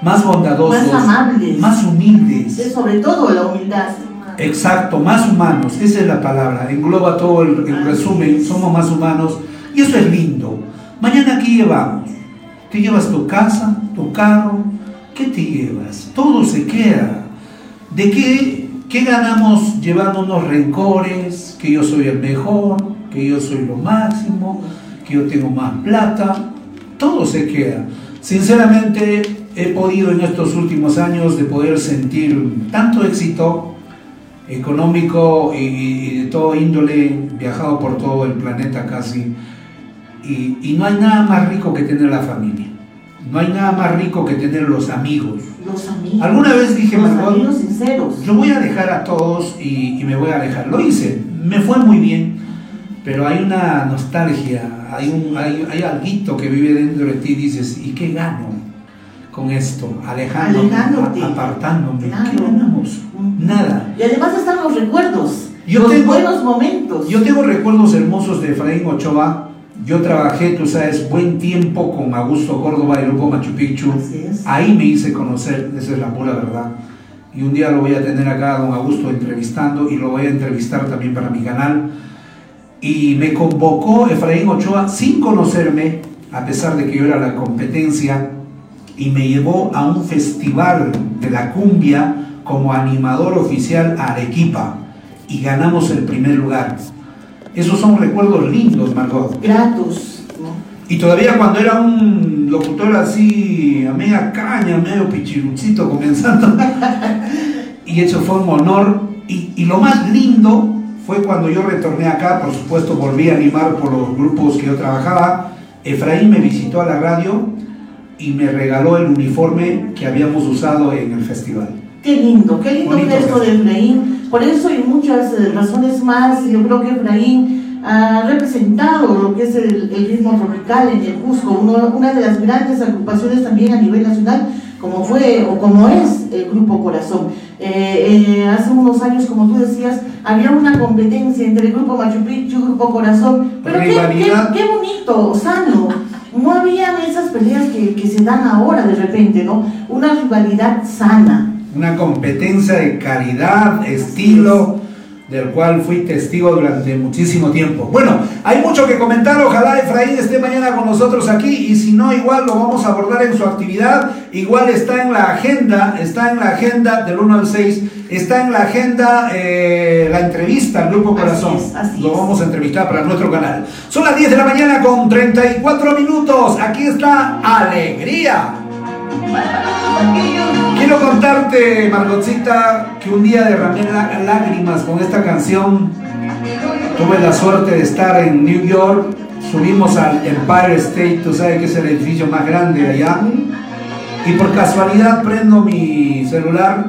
más bondadosos, Más amables. más humildes. Es sobre todo la humildad. Exacto, más humanos, esa es la palabra, engloba todo el, el resumen, es. somos más humanos Y eso es lindo. Mañana aquí llevamos. Te llevas tu casa, tu carro. ¿Qué te llevas? Todo se queda. ¿De qué, qué ganamos llevando unos rencores? Que yo soy el mejor, que yo soy lo máximo, que yo tengo más plata. Todo se queda. Sinceramente, he podido en estos últimos años de poder sentir tanto éxito económico y, de todo índole, viajado por todo el planeta casi, y no hay nada más rico que tener la familia. No hay nada más rico que tener los amigos. Los amigos. Alguna vez dije, los amigos sinceros. yo voy a dejar a todos y, y me voy a alejar. Lo hice, me fue muy bien, pero hay una nostalgia, hay, un, hay, hay algo que vive dentro de ti y dices, ¿y qué gano con esto? Alejándome, Alejándote. apartándome. ¿Qué ganamos? Nada. Y además están los recuerdos. Yo los tengo- buenos momentos. Yo tengo recuerdos hermosos de Efraín Ochoa. Yo trabajé, tú sabes, buen tiempo con Augusto Córdoba y Grupo Machu Picchu. Ahí me hice conocer, esa es la pura verdad. Y un día lo voy a tener acá a don Augusto entrevistando y lo voy a entrevistar también para mi canal. Y me convocó Efraín Ochoa sin conocerme, a pesar de que yo era la competencia, y me llevó a un festival de la cumbia como animador oficial a Arequipa y ganamos el primer lugar. Esos son recuerdos lindos, Margot. Gratos. ¿no? Y todavía cuando era un locutor así, a media caña, medio pichiruchito comenzando, [LAUGHS] y eso fue un honor. Y, y lo más lindo fue cuando yo retorné acá, por supuesto volví a animar por los grupos que yo trabajaba. Efraín me visitó a la radio y me regaló el uniforme que habíamos usado en el festival. Qué lindo, qué lindo Bonito gesto de. Efraín. Por eso y muchas eh, razones más, yo creo que Efraín ha representado lo que es el, el ritmo tropical en el Cusco, uno- una de las grandes agrupaciones también a nivel nacional, como fue o como es el Grupo Corazón. Eh, eh, hace unos años, como tú decías, había una competencia entre el Grupo Machu Picchu, Grupo Corazón, pero qué, qué, Rivalidad. qué bonito, sano. No habían esas peleas que, que se dan ahora de repente, ¿no? Una rivalidad sana. Una competencia de calidad, estilo, del cual fui testigo durante muchísimo tiempo. Bueno, hay mucho que comentar, ojalá Efraín esté mañana con nosotros aquí y si no, igual lo vamos a abordar en su actividad, igual está en la agenda, está en la agenda del 1 al 6, está en la agenda eh, la entrevista al Grupo Así Corazón, es, así lo vamos a entrevistar para nuestro canal. Son las 10 de la mañana con 34 minutos, aquí está Alegría. Quiero contarte, Margotcita, que un día derramé lá- lágrimas con esta canción. Tuve la suerte de estar en New York. Subimos al Empire State, tú sabes que es el edificio más grande de allá. Y por casualidad prendo mi celular.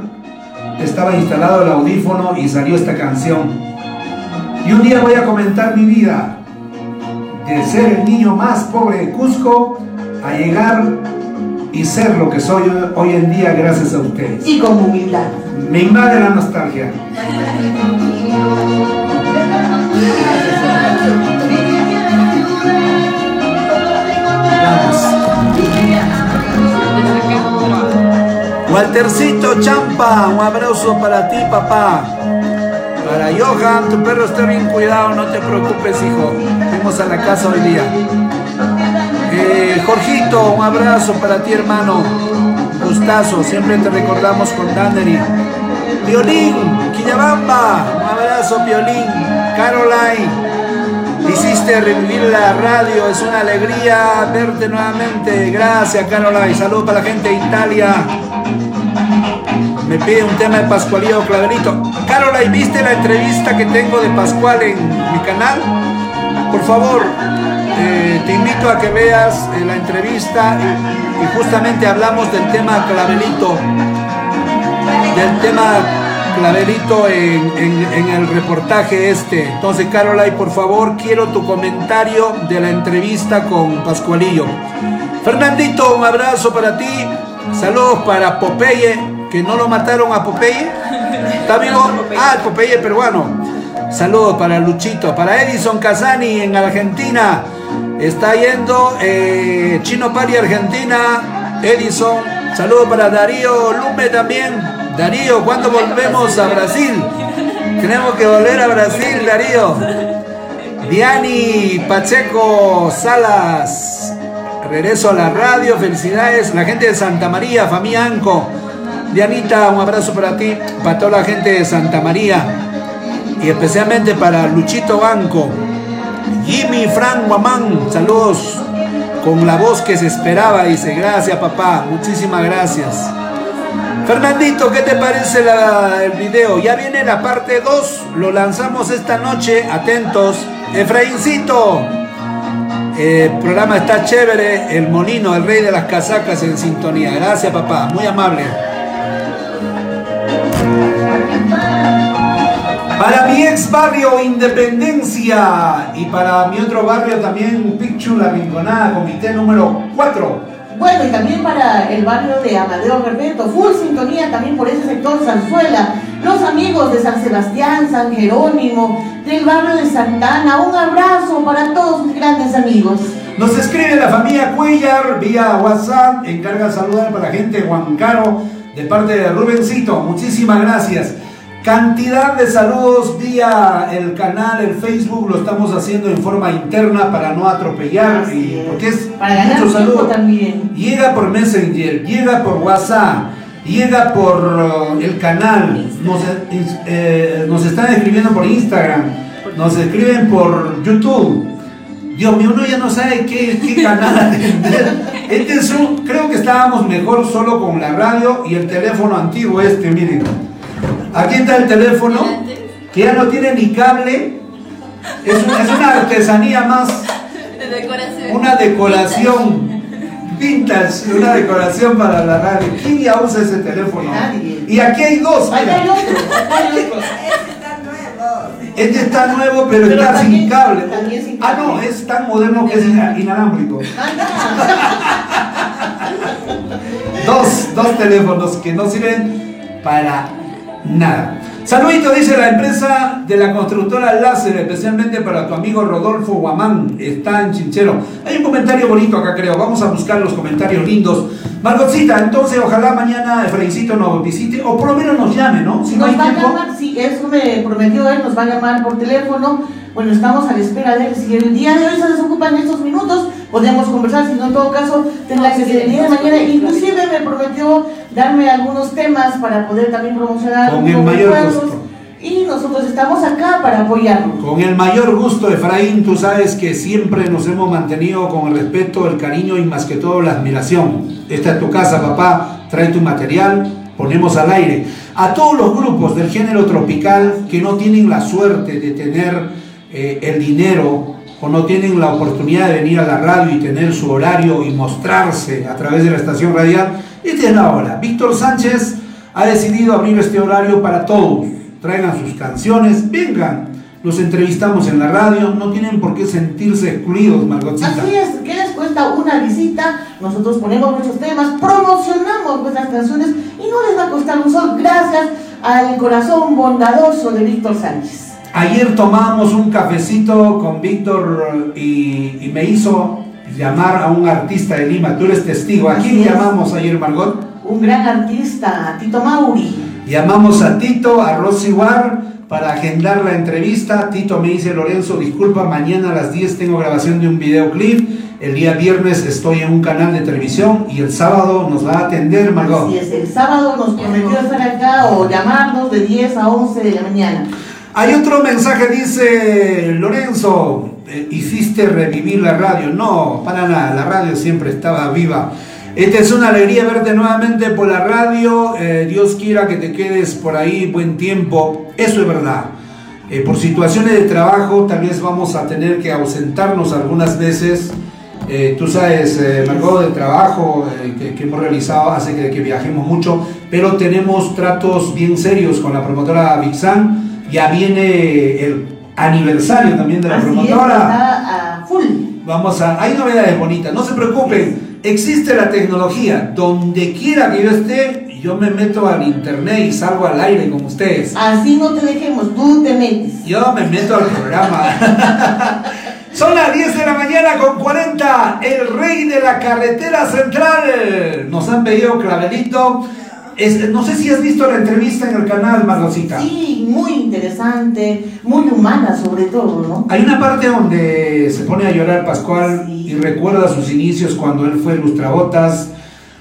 Estaba instalado el audífono y salió esta canción. Y un día voy a comentar mi vida. De ser el niño más pobre de Cusco a llegar y ser lo que soy hoy en día gracias a ustedes. y con humildad. Me invade la nostalgia. Waltercito Champa, un abrazo para ti, papá. Para Johan, tu perro está bien cuidado, no te preocupes, hijo. Fuimos a la casa hoy día. Jorgito, un abrazo para ti, hermano. Gustazo, siempre te recordamos con Dandery. Violín, Quillabamba, un abrazo, Violín. Caroline, hiciste revivir la radio, es una alegría verte nuevamente. Gracias, Caroline. Saludos para la gente de Italia. Me pide un tema de Pascualillo Clavelito. Caroline, ¿viste la entrevista que tengo de Pascual en mi canal? Por favor, eh, te invito a que veas eh, la entrevista y, y justamente hablamos del tema Clavelito, del tema Clavelito en, en- en el reportaje este. Entonces, Caroline, por favor, quiero tu comentario de la entrevista con Pascualillo. Fernandito, un abrazo para ti. Saludos para Popeye, que no lo mataron a Popeye. ¿Está vivo? Ah, el Popeye peruano. Saludos para Luchito, para Edison Casani en Argentina. Está yendo eh, Chino Pari Argentina. Edison. Saludos para Darío Lume también. Darío, ¿cuándo volvemos a Brasil? Tenemos que volver a Brasil, Darío. Diani Pacheco Salas. Regreso a la radio, felicidades. La gente de Santa María, familia Anco. Dianita, un abrazo para ti, para toda la gente de Santa María. Y especialmente para Luchito Banco. Jimmy Frank Guamán, saludos. Con la voz que se esperaba, dice. Gracias, papá. Muchísimas gracias. Fernandito, ¿qué te parece el video? Ya viene la parte 2, lo lanzamos esta noche, atentos. Efraincito, el programa está chévere, el molino, el rey de las casacas en sintonía. Gracias papá, muy amable. Para mi ex barrio Independencia y para mi otro barrio también Pichu, La Rinconada, comité número 4. Bueno, y también para el barrio de Amadeo Berbeto, full sintonía también por ese sector Zanzuela, los amigos de San Sebastián, San Jerónimo, del barrio de Santana, un abrazo para todos mis grandes amigos. Nos escribe la familia Cuellar vía WhatsApp, encarga saludar para la gente de Huancaro de parte de Rubencito. Muchísimas gracias. Cantidad de saludos vía el canal, el Facebook, lo estamos haciendo en forma interna para no atropellar y porque es Para ganar mucho saludo. también. Llega por Messenger, llega por WhatsApp, llega por uh, el canal, nos, eh, nos están escribiendo por Instagram, nos escriben por YouTube. Dios mío, uno ya no sabe qué, qué canal atender. [LAUGHS] Este es un- creo que estábamos mejor solo con la radio y el teléfono antiguo este, miren. Aquí está el teléfono, que ya no tiene ni cable. Es, un- es una artesanía más De decoración. una decoración vintage, una decoración para la radio. ¿Quién ya usa ese teléfono? Nadie. Y aquí hay dos. Ahí mira. hay otro, acá hay otro. [LAUGHS] Este está nuevo, pero, Pero está también- sin cable. también sin Ah, cable. no, es tan moderno que es ina- inalámbrico. Anda. [LAUGHS] Dos, dos teléfonos que no sirven para nada. Saludito, dice la empresa de la constructora Láser, especialmente para tu amigo Rodolfo Guamán, está en Chinchero. Hay un comentario bonito acá, creo. Vamos a buscar los comentarios lindos. Margotcita, entonces ojalá mañana Efraíncito nos visite o por lo menos nos llame, ¿no? Si no hay Nos va a tiempo. llamar, sí, eso me prometió él, nos va a llamar por teléfono. Bueno, estamos a la espera de él. Si el día de hoy se desocupa en estos minutos, podemos conversar. Si no, en todo caso, tendrá No, que ser el día de mañana. Inclusive me prometió darme algunos temas para poder también promocionar Con el mayor gusto. Y nosotros estamos acá para apoyarlo. Con el mayor gusto, Efraín, tú sabes que siempre nos hemos mantenido con el respeto, el cariño y más que todo la admiración. Esta es tu casa, papá, trae tu material, ponemos al aire. A todos los grupos del género tropical que no tienen la suerte de tener eh, el dinero o no tienen la oportunidad de venir a la radio y tener su horario y mostrarse a través de la estación radial, esta es la hora. Víctor Sánchez ha decidido abrir este horario para todos. Traigan sus canciones, vengan, los entrevistamos en la radio, no tienen por qué sentirse excluidos, Margotcita. Así es, ¿qué les cuesta una visita? Nosotros ponemos muchos temas, promocionamos nuestras canciones y no les va a costar un sol gracias al corazón bondadoso de Víctor Sánchez. Ayer tomamos un cafecito con Víctor y, y me hizo llamar a un artista de Lima. Tú eres testigo. ¿A quién llamamos ayer, Margot? Un gran artista, Tito Mauri. Llamamos a Tito, a Rosy War, para agendar la entrevista. Tito me dice, Lorenzo, disculpa, mañana a las 10 tengo grabación de un videoclip. El día viernes estoy en un canal de televisión y el sábado nos va a atender, Margot. Así es, el sábado nos prometió estar acá o llamarnos de 10 a 11 de la mañana. Hay otro mensaje, dice Lorenzo, eh, hiciste revivir la radio. No, para nada, la radio siempre estaba viva. Esta es una alegría verte nuevamente por la radio. eh, Dios quiera que te quedes por ahí buen tiempo. Eso es verdad. Eh, por situaciones de trabajo, tal vez vamos a tener que ausentarnos algunas veces. Eh, tú sabes, eh, Margot, del trabajo que, que hemos realizado hace que, que viajemos mucho, pero tenemos tratos bien serios con la promotora Vixan. Ya viene el aniversario también de la Así es, promotora. está a full. Vamos a, hay novedades bonitas, no se preocupen, existe la tecnología, donde quiera que yo esté, yo me meto al internet y salgo al aire con ustedes. Así no te dejemos, tú te metes. Yo me meto al programa. [LAUGHS] Son las 10 de la mañana con 40, el rey de la carretera central. Nos han pedido clavelito. No sé si has visto la entrevista en el canal, Marlosita. Sí, muy interesante, muy humana sobre todo, ¿no? Hay una parte donde se pone a llorar Pascual Sí. y recuerda sus inicios cuando él fue lustrabotas,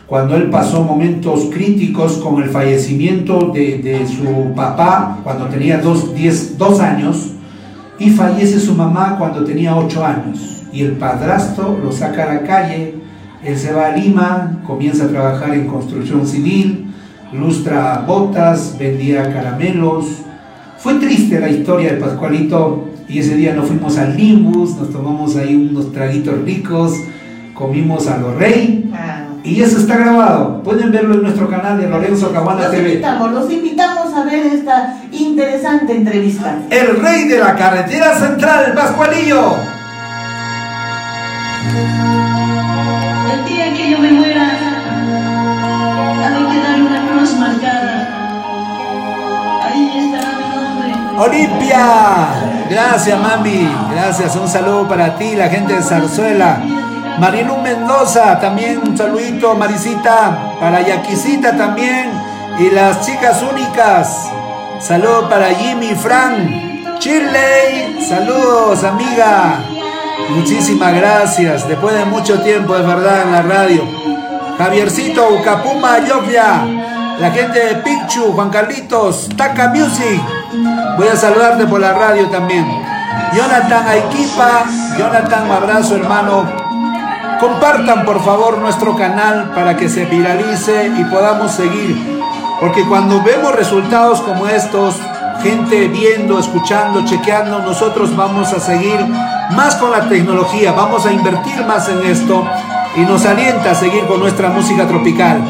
cuando él pasó momentos críticos con el fallecimiento de, de su papá cuando tenía dos, diez- dos años y fallece su mamá cuando tenía ocho años y el padrastro lo saca a la calle, él se va a Lima, comienza a trabajar en construcción civil, lustra botas, vendía caramelos, fue triste la historia de Pascualito y ese día nos fuimos al Nimbus, nos tomamos ahí unos traguitos ricos, comimos a lo rey Ah. y eso está grabado. Pueden verlo en nuestro canal de Lorenzo Cabana Los TV. invitamos, los invitamos a ver esta interesante entrevista. El rey de la carretera central, Pascualillo. El día que yo me muera, Olimpia, gracias mami, gracias, un saludo para ti, la gente de Zarzuela. Marilu Mendoza, también un saludito, Marisita, para Yaquisita también, y las chicas únicas. Saludo para Jimmy Fran, Chile, saludos amiga. Muchísimas gracias, después de mucho tiempo, es verdad, en la radio. Javiercito, Ucapuma, Yogya, la gente de Picchu, Juan Carlitos, Taca Music. Voy a saludarte por la radio también. Jonathan Aikipa, Jonathan, un abrazo hermano. Compartan por favor nuestro canal para que se viralice y podamos seguir. Porque cuando vemos resultados como estos, gente viendo, escuchando, chequeando, nosotros vamos a seguir más con la tecnología, vamos a invertir más en esto y nos alienta a seguir con nuestra música tropical.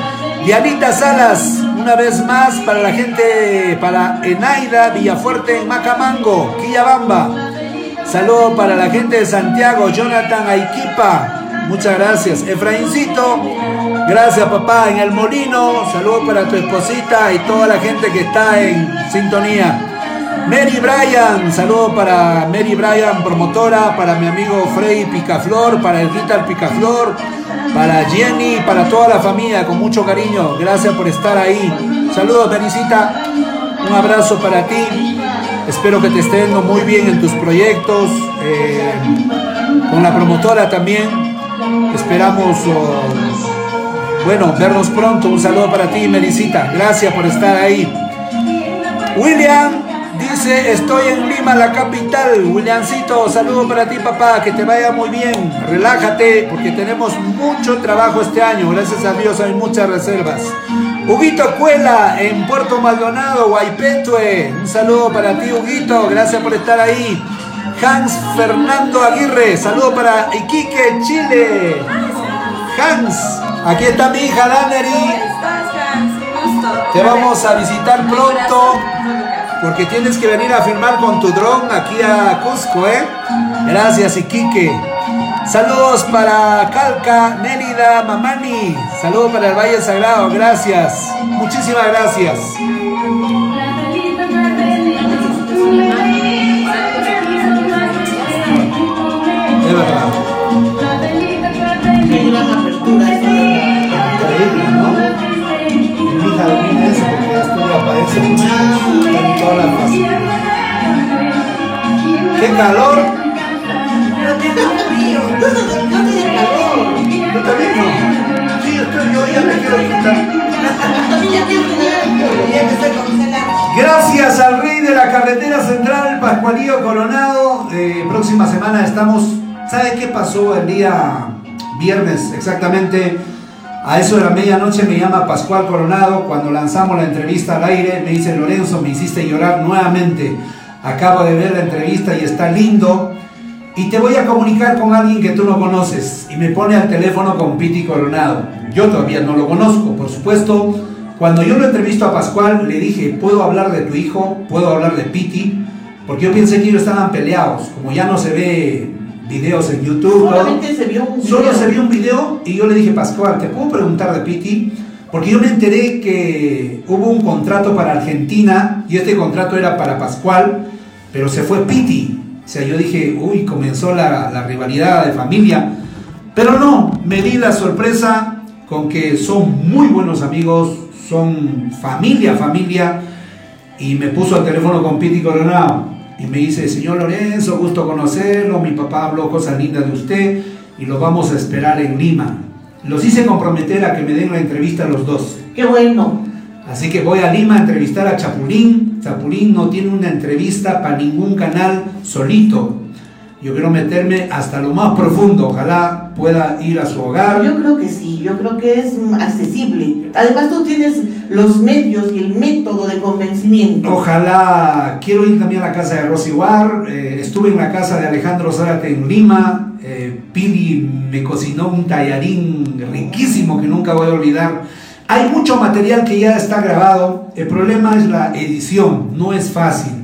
Dianita Salas, una vez más para la gente, para Enaida Villafuerte Macamango, Quillabamba. Saludo para la gente de Santiago, Jonathan Aiquipa. Muchas gracias. Efraincito, gracias papá. En el Molino, saludo para tu esposita y toda la gente que está en sintonía. Mary Bryan, saludo para Mary Bryan, promotora, para mi amigo Freddy Picaflor, para el Guitar Picaflor, para Jenny, para toda la familia, con mucho cariño. Gracias por estar ahí. Saludos, Benicita. Un abrazo para ti. Espero que te esté yendo muy bien en tus proyectos. eh, con la promotora también. Esperamos, oh, bueno, vernos pronto. Un saludo para ti, Merisita. Gracias por estar ahí. William dice, estoy en Lima, la capital. Williamcito, saludo para ti, papá. Que te vaya muy bien. Relájate, porque tenemos mucho trabajo este año. Gracias a Dios hay muchas reservas. Huguito Cuela, en Puerto Maldonado, Guaypetue. Un saludo para ti, Huguito. Gracias por estar ahí. Hans Fernando Aguirre, saludo para Iquique, Chile. Hans, aquí está mi hija Daneri. estás, Hans? Un gusto. Te vamos a visitar pronto porque tienes que venir a filmar con tu dron aquí a Cusco, ¿eh? Gracias, Iquique. Saludos para Calca, Nélida, Mamani. Saludos para el Valle Sagrado, gracias. Muchísimas gracias. De verdad. En toda la fase. ¡Qué calor! Pero da frío, no tiene calor. Yo también no. Sí, estoy, yo ya me quiero quitar. Gracias al rey de la carretera central, Pascualillo Coronado. Eh, próxima semana estamos. ¿Sabe qué pasó el día viernes exactamente? A eso de la medianoche me llama Pascual Coronado. Cuando lanzamos la entrevista al aire, me dice Lorenzo, me hiciste llorar nuevamente. Acabo de ver la entrevista y está lindo. Y te voy a comunicar con alguien que tú no conoces. Y me pone al teléfono con Piti Coronado. Yo todavía no lo conozco, por supuesto. Cuando yo lo entrevisto a Pascual, le dije, ¿puedo hablar de tu hijo? ¿Puedo hablar de Piti? Porque yo pensé que ellos estaban peleados. Como ya no se ve videos en YouTube. ¿no? Solamente se vio un Solo se vio un video y yo le dije, Pascual, ¿te puedo preguntar de Piti? Porque yo me enteré que hubo un contrato para Argentina y este contrato era para Pascual, pero se fue Piti. O sea, yo dije, uy, comenzó la, la rivalidad de familia. Pero no, me di la sorpresa con que son muy buenos amigos, son familia, familia. Y me puso al teléfono con Piti Coronado y me dice, señor Lorenzo, gusto conocerlo, mi papá habló cosas lindas de usted y lo vamos a esperar en Lima. Los hice comprometer a que me den la entrevista a los dos. Qué bueno. Así que voy a Lima a entrevistar a Chapulín. Chapulín no tiene una entrevista para ningún canal solito. Yo quiero meterme hasta lo más profundo. Ojalá pueda ir a su hogar. Yo creo que sí, yo creo que es accesible. Además tú tienes los medios y el método de convencimiento. Ojalá, quiero ir también a la casa de Rosy War. Eh, estuve en la casa de Alejandro Zárate en Lima. Eh, Pili me cocinó un tallarín riquísimo que nunca voy a olvidar. Hay mucho material que ya está grabado. El problema es la edición, no es fácil.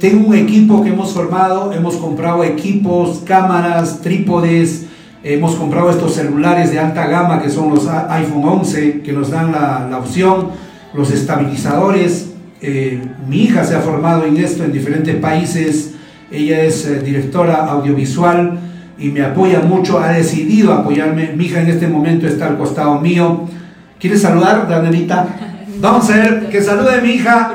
Tengo un equipo que hemos formado, hemos comprado equipos, cámaras, trípodes, hemos comprado estos celulares de alta gama que son los iPhone 11 que nos dan la, la opción, los estabilizadores. Eh, mi hija se ha formado en esto en diferentes países, ella es eh, directora audiovisual y me apoya mucho, ha decidido apoyarme. Mi hija en este momento está al costado mío. ¿Quieres saludar, Danielita? [LAUGHS] Vamos a ver, que salude mi hija.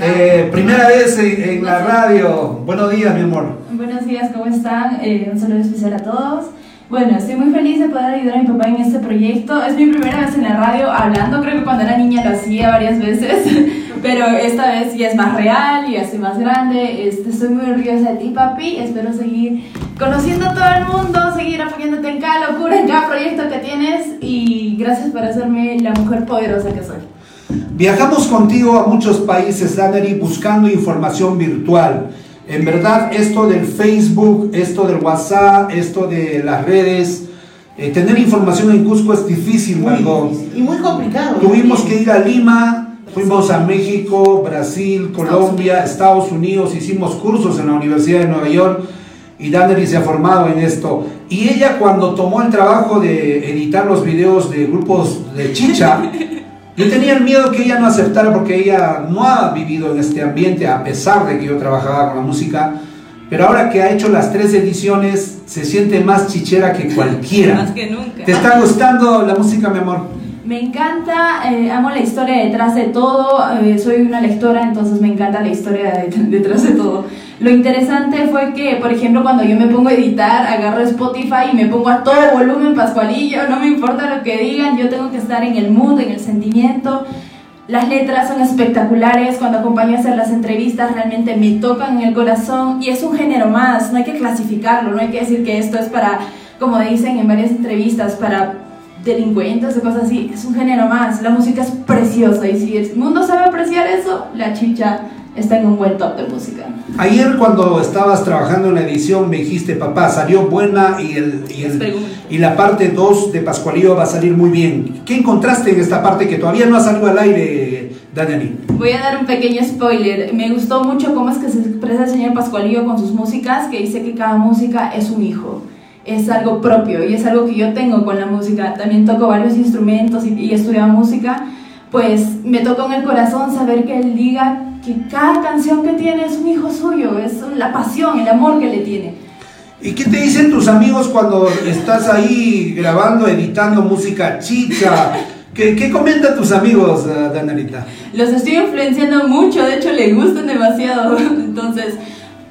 Eh, primera vez en, en la radio. Buenos días, mi amor. Buenos días, ¿cómo están? Eh, un saludo especial a todos. Bueno, estoy muy feliz de poder ayudar a mi papá en este proyecto. Es mi primera vez en la radio hablando, creo que cuando era niña lo hacía varias veces, [LAUGHS] pero esta vez ya es más real y ya estoy más grande. Este, estoy muy orgullosa de ti, papi. Espero seguir conociendo a todo el mundo, seguir apoyándote en cada locura, en cada proyecto que tienes y gracias por hacerme la mujer poderosa que soy. Viajamos contigo a muchos países, Daneri, buscando información virtual. En verdad, esto del Facebook, esto del WhatsApp, esto de las redes, eh, tener información en Cusco es difícil, muy difícil y muy complicado. Tuvimos que ir a Lima, fuimos a México, Brasil, Colombia, Estados Unidos, hicimos cursos en la Universidad de Nueva York y Daneri se ha formado en esto. Y ella cuando tomó el trabajo de editar los videos de grupos de chicha, [LAUGHS] yo tenía el miedo que ella no aceptara porque ella no ha vivido en este ambiente a pesar de que yo trabajaba con la música. Pero ahora que ha hecho las tres ediciones, se siente más chichera que cualquiera. Más que nunca. ¿Te está gustando la música, mi amor? Me encanta, eh, amo la historia detrás de todo, eh, soy una lectora, entonces me encanta la historia de- [LAUGHS] detrás de todo. Lo interesante fue que, por ejemplo, cuando yo me pongo a editar, agarro Spotify y me pongo a todo volumen Pascualillo, no me importa lo que digan, yo tengo que estar en el mood, en el sentimiento. Las letras son espectaculares, cuando acompaño a hacer las entrevistas realmente me tocan en el corazón y es un género más, no hay que clasificarlo, no hay que decir que esto es para, como dicen en varias entrevistas, para delincuentes o cosas así, es un género más, la música es preciosa y si el mundo sabe apreciar eso, la chicha está en un buen top de música. Ayer cuando estabas trabajando en la edición me dijiste, papá, salió buena y, el, y, el- la parte 2 de Pascualillo va a salir muy bien. ¿Qué encontraste en esta parte que todavía no ha salido al aire, Daniel? Voy a dar un pequeño spoiler. Me gustó mucho cómo es que se expresa el señor Pascualillo con sus músicas, que dice que cada música es un hijo. Es algo propio y es algo que yo tengo con la música. También toco varios instrumentos y, y música. Pues me tocó en el corazón saber que él diga que cada canción que tiene es un hijo suyo, es la pasión, el amor que le tiene. ¿Y qué te dicen tus amigos cuando estás ahí grabando, editando música chicha? ¿Qué, qué comentan tus amigos, eh, Danielita? Los estoy influenciando mucho, de hecho le gustan demasiado. [LAUGHS] Entonces,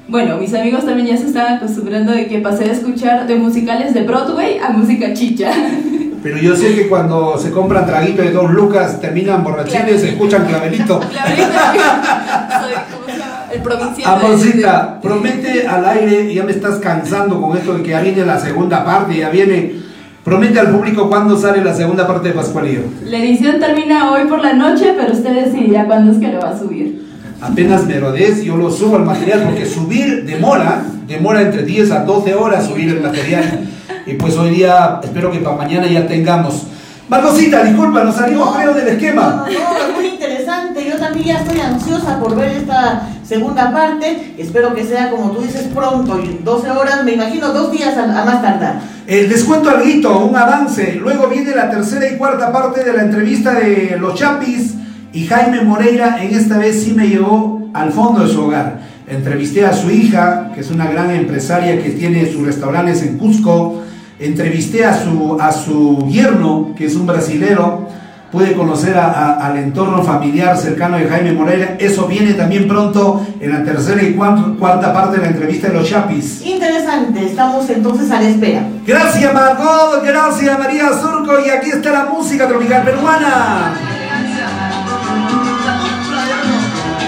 bueno, mis amigos también ya se están acostumbrando de que pasé de escuchar de musicales de Broadway a música chicha. [LAUGHS] Pero yo sé que cuando se compran traguito de dos lucas, terminan borrachines, se escuchan clavelito. [LAUGHS] Clavelito. El provinciano. Amorcita, promete al aire, ya me estás cansando con esto de que ya viene la segunda parte, ya viene. Promete al público cuándo sale la segunda parte de Pascualillo. La edición termina hoy por la noche, pero usted decidirá cuándo es que lo va a subir. Apenas me lo des, yo lo subo al material, porque subir demora, demora entre 10 a 12 horas subir el material. Y pues hoy día, espero que para mañana ya tengamos. Marcosita, disculpa, nos salimos creo del No, esquema. no, no, es muy interesante. Yo también ya estoy ansiosa por ver esta segunda parte. Espero que sea, como tú dices, pronto, y 12 horas, me imagino dos días a, a más tardar. Eh, les cuento algo, un avance. Luego viene la tercera y cuarta parte de la entrevista de los Chapis y Jaime Moreira en esta vez sí me llevó al fondo de su hogar. Entrevisté a su hija, que es una gran empresaria que tiene sus restaurantes en Cusco. Entrevisté a su, a su yerno, que es un brasilero. pude conocer a- a- al entorno familiar cercano de Jaime Moreira. Eso viene también pronto en la tercera y cuarta, cuarta parte de la entrevista de los Chapis. Interesante, estamos entonces a la espera. Gracias Margot, gracias María Surco y aquí está la música tropical peruana.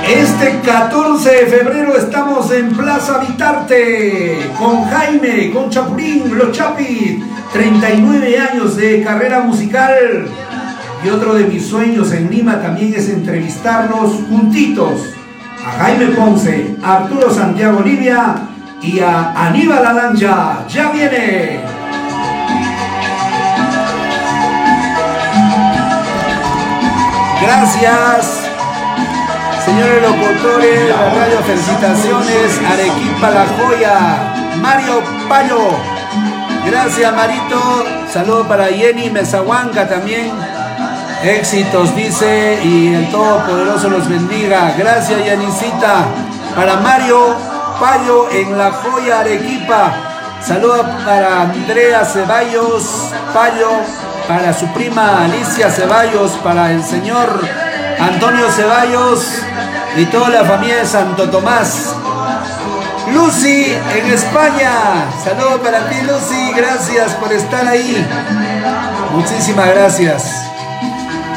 Este 14 de febrero estamos en Plaza Vitarte con Jaime, con Chapulín, los Chapis, 39 años de carrera musical. Y otro de mis sueños en Lima también es entrevistarlos juntitos a Jaime Ponce, a Arturo Santiago Olivia y a Aníbal Alancha. ¡Ya viene! Gracias. Señores locutores la radio, felicitaciones. Arequipa La Joya. Mario Payo. Gracias, Marito. Saludo para Jenny Mezahuanca también. Éxitos, dice, y el Todopoderoso los bendiga. Gracias, Yanisita. Para Mario Payo en La Joya, Arequipa. Saludos para Andrea Ceballos Payo, para su prima Alicia Ceballos, para el señor Antonio Ceballos y toda la familia de Santo Tomás. Lucy en España. Saludos para ti, Lucy. Gracias por estar ahí. Muchísimas gracias.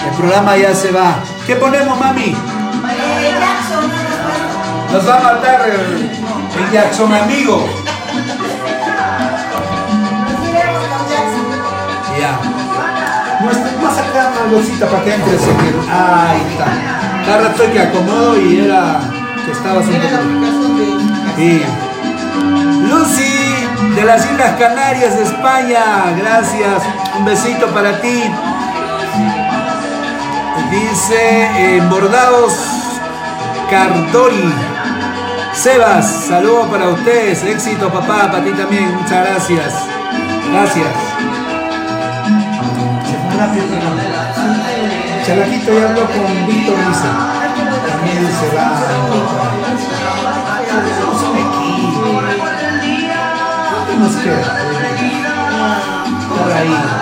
El programa ya se va. ¿Qué ponemos, mami? Nos va a matar el, el Jackson amigo. Acá, Rosita, para que entres en el. Ahí está. Cada rato que acomodo y era que estabas un poco. de... Sí. Lucy de las Islas Canarias, España. Gracias. Un besito para ti. Dice eh, Bordados Cardori. Sebas, saludos para ustedes. Éxito, papá, para ti también. Muchas gracias. Gracias. Rápido, ¿no? Chalaquito ya habló con Víctor dice. También se va. ¿Qué nos queda? Por ahí.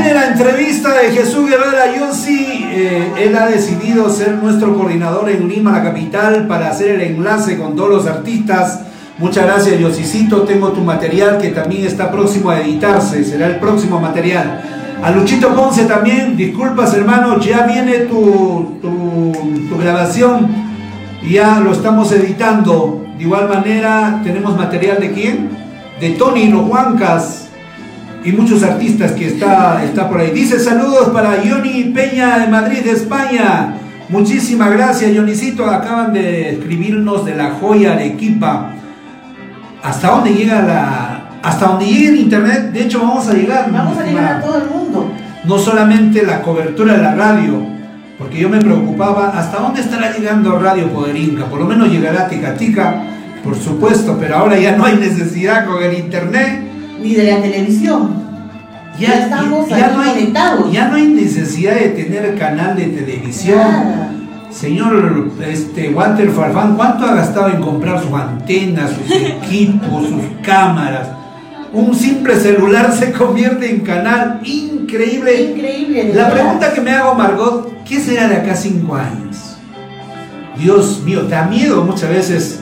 Viene la entrevista de Jesús Guevara Yossi. Eh, él ha decidido ser nuestro coordinador en Lima, la capital, para hacer el enlace con todos los artistas. Muchas gracias, Yosicito. Tengo tu material que también está próximo a editarse. Será el próximo material. A Luchito Ponce también, disculpas hermano, ya viene tu, tu, tu grabación. Ya lo estamos editando. De igual manera, tenemos material de quién? De Tony Los Huancas y muchos artistas que está, está por ahí. Dice saludos para Johnny Peña de Madrid, de España. Muchísimas gracias, Johnnycito. Acaban de escribirnos de la joya Arequipa. ¿Hasta dónde llega la.? Hasta donde llegue el internet, de hecho vamos a llegar. Vamos a llegar a todo el mundo. No solamente la cobertura de la radio, porque yo me preocupaba hasta dónde estará llegando Radio Poder Inca. Por lo menos llegará a Tica Tica, por supuesto, pero ahora ya no hay necesidad con el internet. Ni de la televisión. Ya estamos no hay, conectados. ya no hay necesidad de tener canal de televisión. Nada. Señor este, Walter Farfán, ¿cuánto ha gastado en comprar sus antenas, [LAUGHS] sus equipos, sus cámaras? Un simple celular se convierte en canal increíble. Increíble. La verdad. pregunta que me hago, Margot, ¿qué será de acá cinco años? Dios mío, da miedo muchas veces.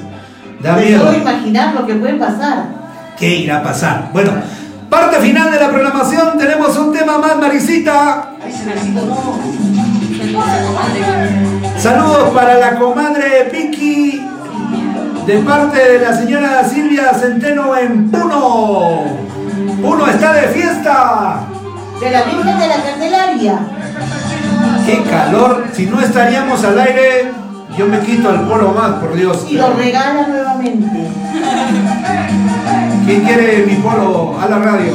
Da De miedo. imaginar lo que puede pasar. ¿Qué irá a pasar? Bueno, parte final de la programación, tenemos un tema más, Marisita. Saludos para la comadre Vicky de parte de la señora Silvia Centeno en Puno. Puno está de fiesta. De la Virgen de la Candelaria. Qué calor. Si no estaríamos al aire, yo me quito el polo más, por Dios. Y lo regala nuevamente. ¿Quién quiere mi polo a la radio?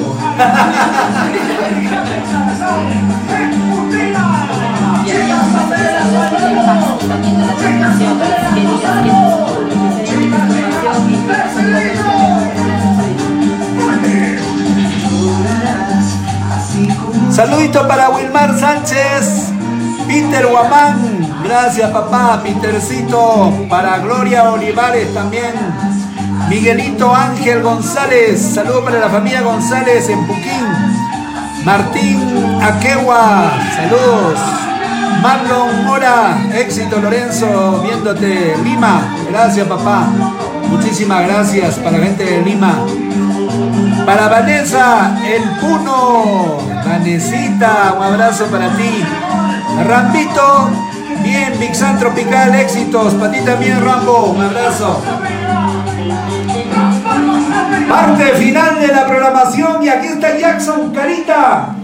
Saludito para Wilmar Sánchez. Peter Guamán, gracias papá, Petercito, para Gloria Olivares también. Miguelito Ángel González, saludo para la familia González en Puquín. Martín Aquegua, saludos. Marlon Mora, éxito Lorenzo, viéndote. Lima, gracias papá. Muchísimas gracias para la gente de Lima. Para Vanessa, el Puno. Vanesita, un abrazo para ti. Rambito, bien, Sun Tropical, éxitos. Para ti también, Rambo, un abrazo. Parte final de la programación y aquí está Jackson, Carita.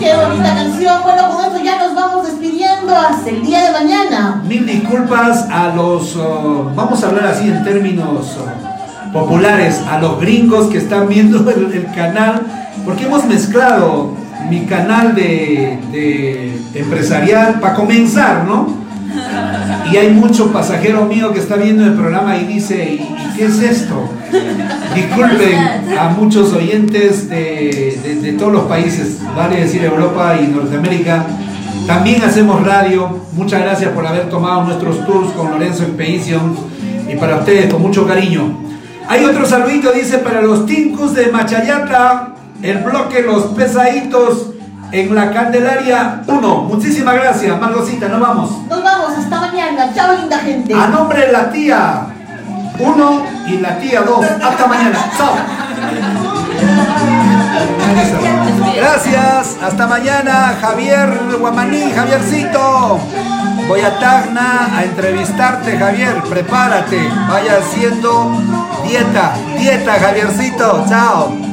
Qué bonita canción. Bueno, con eso ya nos vamos despidiendo hasta el día de mañana. Mil disculpas a los, uh, vamos a hablar así en términos uh, populares, a los gringos que están viendo el, el canal, porque hemos mezclado mi canal de, de empresarial para comenzar, ¿no? Y hay mucho pasajero mío que está viendo el programa y dice, ¿y, y qué es esto? Disculpen a muchos oyentes de, de- de todos los países, vale decir Europa y Norteamérica. También hacemos radio. Muchas gracias por haber tomado nuestros tours con Lorenzo Expedition y para ustedes con mucho cariño. Hay otro saludito, dice, para los tincus de Machayata, el bloque Los Pesaditos en la Candelaria 1. Muchísimas gracias, Margosita, nos vamos. Nos vamos, hasta mañana. Chao, linda gente. A nombre de la tía 1 y la tía 2. Hasta mañana. Chao. Gracias. Hasta mañana, Javier Guamaní, Javiercito. Voy a Tacna a entrevistarte, Javier. Prepárate. Vaya haciendo dieta. Dieta, Javiercito. Chao.